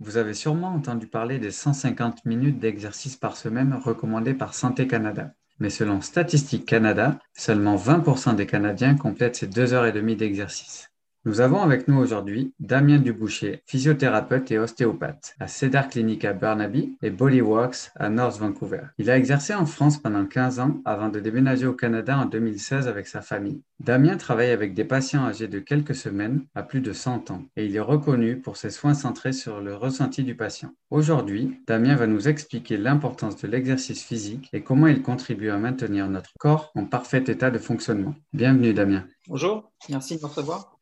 Vous avez sûrement entendu parler des 150 minutes d'exercice par semaine recommandées par Santé Canada. Mais selon Statistique Canada, seulement 20% des Canadiens complètent ces deux heures et demie d'exercice. Nous avons avec nous aujourd'hui Damien Duboucher, physiothérapeute et ostéopathe à Cedar Clinic à Burnaby et Bodyworks à North Vancouver. Il a exercé en France pendant 15 ans avant de déménager au Canada en 2016 avec sa famille. Damien travaille avec des patients âgés de quelques semaines à plus de 100 ans et il est reconnu pour ses soins centrés sur le ressenti du patient. Aujourd'hui, Damien va nous expliquer l'importance de l'exercice physique et comment il contribue à maintenir notre corps en parfait état de fonctionnement. Bienvenue Damien. Bonjour, merci de me recevoir.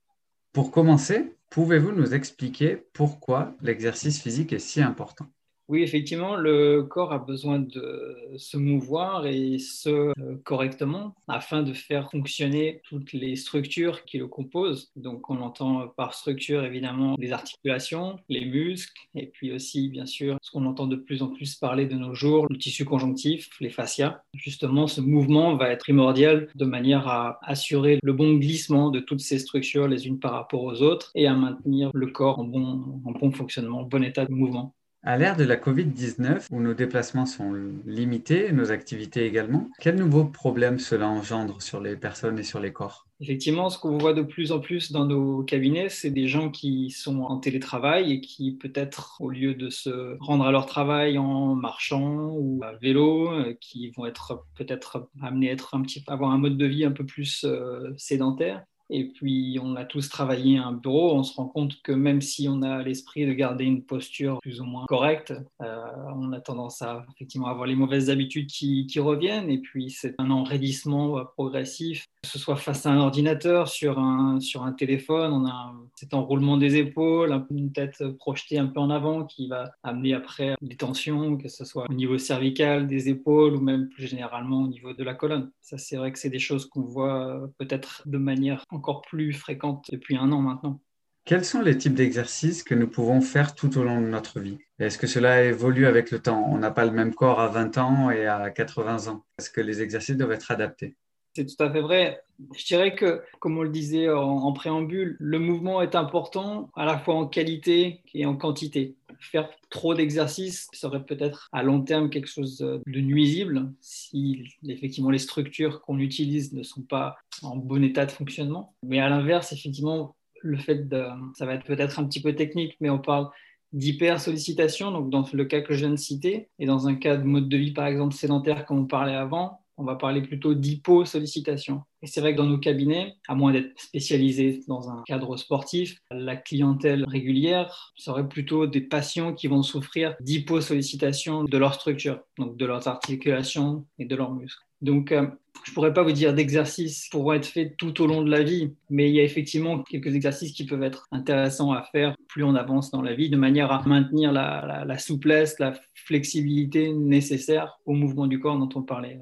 Pour commencer, pouvez-vous nous expliquer pourquoi l'exercice physique est si important? Oui, effectivement, le corps a besoin de se mouvoir et ce euh, correctement afin de faire fonctionner toutes les structures qui le composent. Donc, on entend par structure évidemment les articulations, les muscles et puis aussi, bien sûr, ce qu'on entend de plus en plus parler de nos jours, le tissu conjonctif, les fascias. Justement, ce mouvement va être primordial de manière à assurer le bon glissement de toutes ces structures les unes par rapport aux autres et à maintenir le corps en bon, en bon fonctionnement, en bon état de mouvement. À l'ère de la Covid-19, où nos déplacements sont limités, nos activités également, quels nouveaux problèmes cela engendre sur les personnes et sur les corps? Effectivement, ce qu'on voit de plus en plus dans nos cabinets, c'est des gens qui sont en télétravail et qui peut-être, au lieu de se rendre à leur travail en marchant ou à vélo, euh, qui vont être peut-être amenés à avoir un mode de vie un peu plus euh, sédentaire et puis, on a tous travaillé à un bureau. On se rend compte que même si on a l'esprit de garder une posture plus ou moins correcte, euh, on a tendance à effectivement avoir les mauvaises habitudes qui, reviennent. Et puis, c'est un enraidissement euh, progressif, que ce soit face à un ordinateur, sur un, un téléphone. On a cet enroulement des épaules, une tête projetée un peu en avant qui va amener après des tensions, que ce soit au niveau cervical, des épaules ou même plus généralement au niveau de la colonne. Ça, c'est vrai que c'est des choses qu'on voit euh, peut-être de manière encore plus fréquente depuis un an maintenant. Quels sont les types d'exercices que nous pouvons faire tout au long de notre vie? Est-ce que cela évolue avec le temps? On n'a pas le même corps à 20 ans et à 80 ans. Est-ce que les exercices doivent être adaptés? C'est tout à fait vrai. Je dirais que, comme on le disait en, préambule, le mouvement est important à la fois en qualité et en quantité. Faire trop d'exercices serait peut-être à long terme quelque chose de nuisible si effectivement les structures qu'on utilise ne sont pas en bon état de fonctionnement. Mais à l'inverse, effectivement, le fait de, ça va être peut-être un petit peu technique, mais on parle d'hyper-sollicitation, donc dans le cas que je viens de citer, et dans un cas de mode de vie par exemple sédentaire comme on parlait avant, on va parler plutôt d'hypo-sollicitation. Et c'est vrai que dans nos cabinets, à moins d'être spécialisés dans un cadre sportif, la clientèle régulière serait plutôt des patients qui vont souffrir d'hypo-sollicitation de leur structure, donc de leurs articulations et de leurs muscles. Donc, euh, je ne pourrais pas vous dire d'exercices pourront être faits tout au long de la vie, mais il y a effectivement quelques exercices qui peuvent être intéressants à faire plus on avance dans la vie, de manière à maintenir la souplesse, la flexibilité nécessaire au mouvement du corps dont on parlait.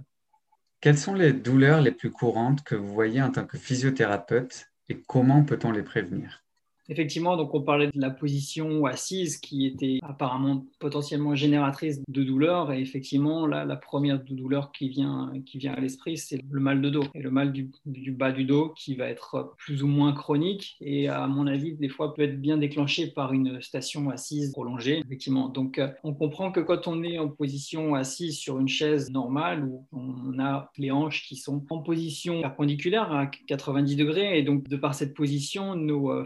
Quelles sont les douleurs les plus courantes que vous voyez en tant que physiothérapeute et comment peut-on les prévenir? Effectivement, donc on parlait de la position assise qui était apparemment potentiellement génératrice de douleur. Et effectivement, la, la première douleur qui vient, qui vient à l'esprit, c'est le mal de dos. Et le mal du, bas du dos qui va être plus ou moins chronique et à mon avis, des fois peut être bien déclenché par une station assise prolongée. Effectivement, donc euh, on comprend que quand on est en position assise sur une chaise normale où on a les hanches qui sont en position perpendiculaire à 90 degrés et donc de par cette position, nos euh,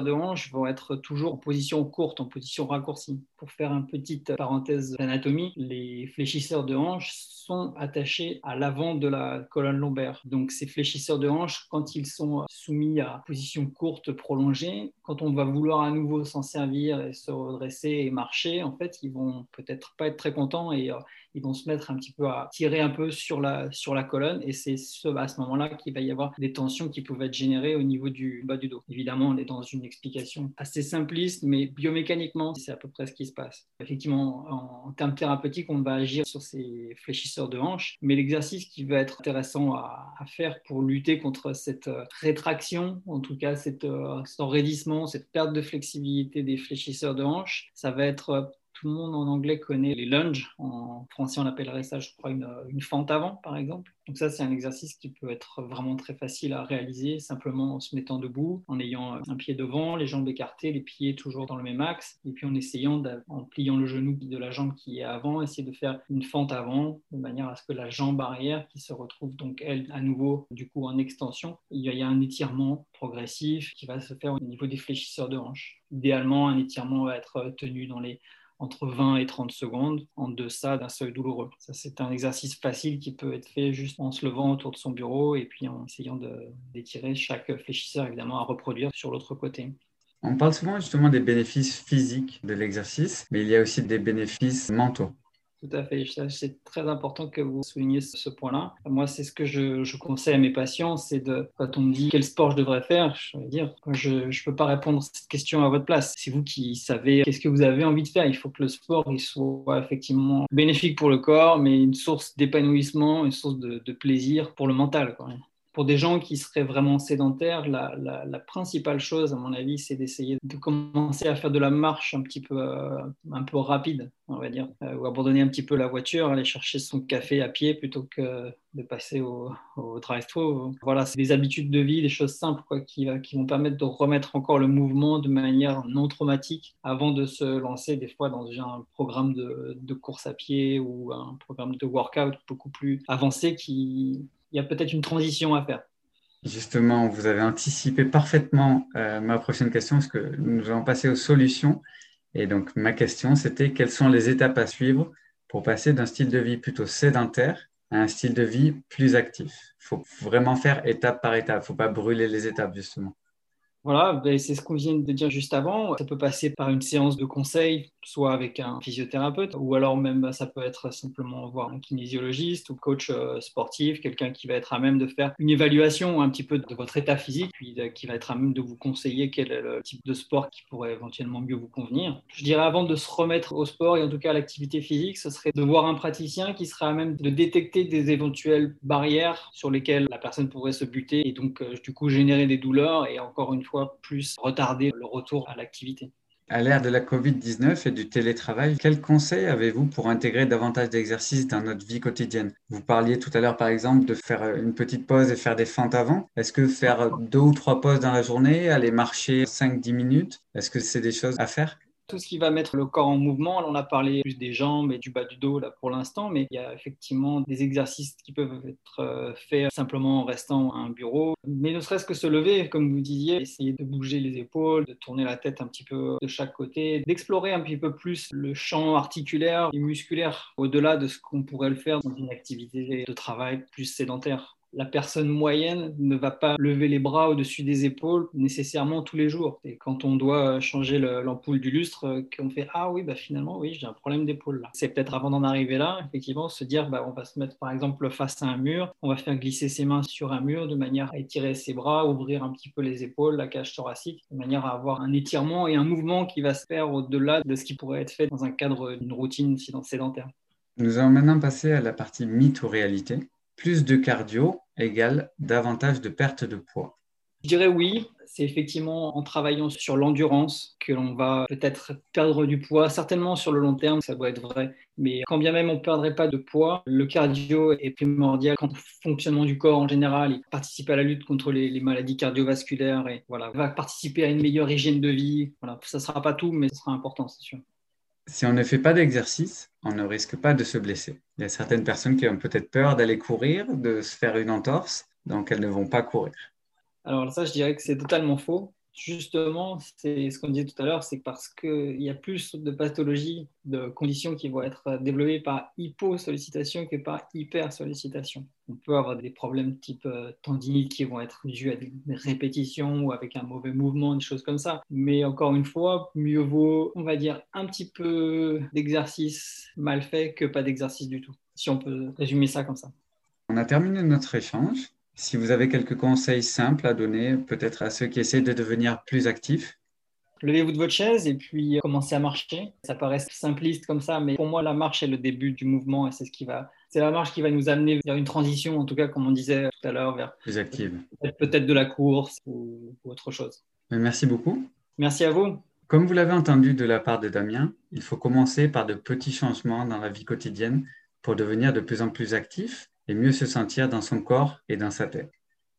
de hanche vont être toujours en position courte, en position raccourcie. Pour faire une petite parenthèse d'anatomie, les fléchisseurs de hanche sont attachés à l'avant de la colonne lombaire. Donc ces fléchisseurs de hanche, quand ils sont soumis à position courte prolongée, quand on va vouloir à nouveau s'en servir et se redresser et marcher, en fait, ils vont peut-être pas être très contents et euh, ils vont se mettre un petit peu à tirer un peu sur la, sur la colonne et c'est à ce moment-là qu'il va y avoir des tensions qui peuvent être générées au niveau du bas du dos. Évidemment, on est dans une explication assez simpliste, mais biomécaniquement, c'est à peu près ce qui se Effectivement, en, termes thérapeutiques, on va agir sur ces fléchisseurs de hanches, mais l'exercice qui va être intéressant à, faire pour lutter contre cette euh, rétraction, en tout cas cette, euh, cet enraidissement, cette perte de flexibilité des fléchisseurs de hanches, ça va être euh, tout le monde en anglais connaît les lunges. En français, on appellerait ça, je crois, une, une fente avant, par exemple. Donc ça, c'est un exercice qui peut être vraiment très facile à réaliser, simplement en se mettant debout, en ayant un pied devant, les jambes écartées, les pieds toujours dans le même axe, et puis en essayant, en pliant le genou de la jambe qui est avant, essayer de faire une fente avant, de manière à ce que la jambe arrière, qui se retrouve donc, elle, à nouveau, du coup, en extension, il y a un étirement progressif qui va se faire au niveau des fléchisseurs de hanches. Idéalement, un étirement va être tenu dans les entre 20 et 30 secondes en deçà d'un seuil douloureux. Ça, c'est un exercice facile qui peut être fait juste en se levant autour de son bureau et puis en essayant d'étirer chaque fléchisseur, évidemment, à reproduire sur l'autre côté. On parle souvent justement des bénéfices physiques de l'exercice, mais il y a aussi des bénéfices mentaux. Tout à fait. C'est très important que vous souligniez ce point-là. Moi, c'est ce que je, conseille à mes patients, c'est de, quand on me dit quel sport je devrais faire, je vais dire, je ne peux pas répondre à cette question à votre place. C'est vous qui savez qu'est-ce que vous avez envie de faire. Il faut que le sport il soit effectivement bénéfique pour le corps, mais une source d'épanouissement, une source de, de, plaisir pour le mental. Quoi pour des gens qui seraient vraiment sédentaires, la, principale chose, à mon avis, c'est d'essayer de commencer à faire de la marche un petit peu, euh, rapide, on va dire, euh, ou abandonner un petit peu la voiture, aller chercher son café à pied plutôt que de passer au, au drive-thru. Voilà, c'est des habitudes de vie, des choses simples quoi, qui, vont permettre de remettre encore le mouvement de manière non traumatique avant de se lancer des fois dans un programme de course à pied ou un programme de workout beaucoup plus avancé qui il y a peut-être une transition à faire. Justement, vous avez anticipé parfaitement euh, ma prochaine question parce que nous allons passer aux solutions. Et donc, ma question, c'était quelles sont les étapes à suivre pour passer d'un style de vie plutôt sédentaire à un style de vie plus actif? Il faut vraiment faire étape par étape. Il ne faut pas brûler les étapes, justement. Voilà, ben, c'est ce qu'on vient de dire juste avant. Ça peut passer par une séance de conseil, soit avec un physiothérapeute, ou alors même ça peut être simplement voir un kinésiologiste ou coach euh, sportif, quelqu'un qui va être à même de faire une évaluation un petit peu de votre état physique, puis euh, qui va être à même de vous conseiller quel est le type de sport qui pourrait éventuellement mieux vous convenir. Je dirais avant de se remettre au sport et en tout cas à l'activité physique, ce serait de voir un praticien qui sera à même de détecter des éventuelles barrières sur lesquelles la personne pourrait se buter et donc euh, du coup générer des douleurs et encore une fois plus retarder le retour à l'activité. À l'ère de la Covid-19 et du télétravail, quels conseils avez-vous pour intégrer davantage d'exercices dans notre vie quotidienne? Vous parliez tout à l'heure, par exemple, de faire une petite pause et faire des fentes avant. Est-ce que faire deux ou trois pauses dans la journée, aller marcher 5-10 minutes, est-ce que c'est des choses à faire? Tout ce qui va mettre le corps en mouvement. on a parlé plus des jambes et du bas du dos là pour l'instant, mais il y a effectivement des exercices qui peuvent être euh, faits simplement en restant à un bureau. Mais ne serait-ce que se lever, comme vous disiez, essayer de bouger les épaules, de tourner la tête un petit peu de chaque côté, d'explorer un petit peu plus le champ articulaire et musculaire au-delà de ce qu'on pourrait le faire dans une activité de travail plus sédentaire la personne moyenne ne va pas lever les bras au-dessus des épaules nécessairement tous les jours. Et quand on doit changer l'ampoule du lustre, euh, qu'on fait Ah oui, bah finalement, oui, j'ai un problème d'épaule là. C'est peut-être avant d'en arriver là, effectivement, se dire bah, on va se mettre par exemple face à un mur, on va faire glisser ses mains sur un mur de manière à étirer ses bras, ouvrir un petit peu les épaules, la cage thoracique, de manière à avoir un étirement et un mouvement qui va se faire au-delà de ce qui pourrait être fait dans un cadre d'une routine sédentaire. Nous allons maintenant passer à la partie mythe ou réalité plus de cardio égale davantage de perte de poids Je dirais oui. C'est effectivement en travaillant sur l'endurance que l'on va peut-être perdre du poids. Certainement sur le long terme, ça doit être vrai. Mais quand bien même on ne perdrait pas de poids, le cardio est primordial quant au fonctionnement du corps en général. Il participe à la lutte contre les, maladies cardiovasculaires et voilà, va participer à une meilleure hygiène de vie. Voilà, ça ne sera pas tout, mais ce sera important, c'est sûr. Si on ne fait pas d'exercice, on ne risque pas de se blesser. Il y a certaines personnes qui ont peut-être peur d'aller courir, de se faire une entorse, donc elles ne vont pas courir. Alors ça, je dirais que c'est totalement faux. Justement, c'est ce qu'on disait tout à l'heure, c'est parce qu'il y a plus de pathologies, de conditions qui vont être développées par hyposollicitation que par hypersollicitation. On peut avoir des problèmes type euh, tendinite qui vont être dus à des répétitions ou avec un mauvais mouvement, des choses comme ça. Mais encore une fois, mieux vaut, on va dire, un petit peu d'exercice mal fait que pas d'exercice du tout, si on peut résumer ça comme ça. On a terminé notre échange. Si vous avez quelques conseils simples à donner, peut-être à ceux qui essaient de devenir plus actifs. Levez-vous de votre chaise et puis commencez à marcher. Ça paraît simpliste comme ça, mais pour moi, la marche est le début du mouvement et c'est ce qui va, c'est la marche qui va nous amener vers une transition, en tout cas, comme on disait tout à l'heure, vers plus active. Peut-être de la course ou, ou autre chose. Merci beaucoup. Merci à vous. Comme vous l'avez entendu de la part de Damien, il faut commencer par de petits changements dans la vie quotidienne pour devenir de plus en plus actif et mieux se sentir dans son corps et dans sa tête.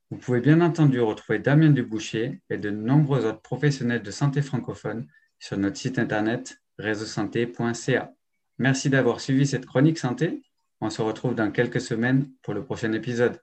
Vous pouvez bien entendu retrouver Damien Duboucher et de nombreux autres professionnels de santé francophone sur notre site internet réseausanté.ca. Merci d'avoir suivi cette chronique santé. On se retrouve dans quelques semaines pour le prochain épisode.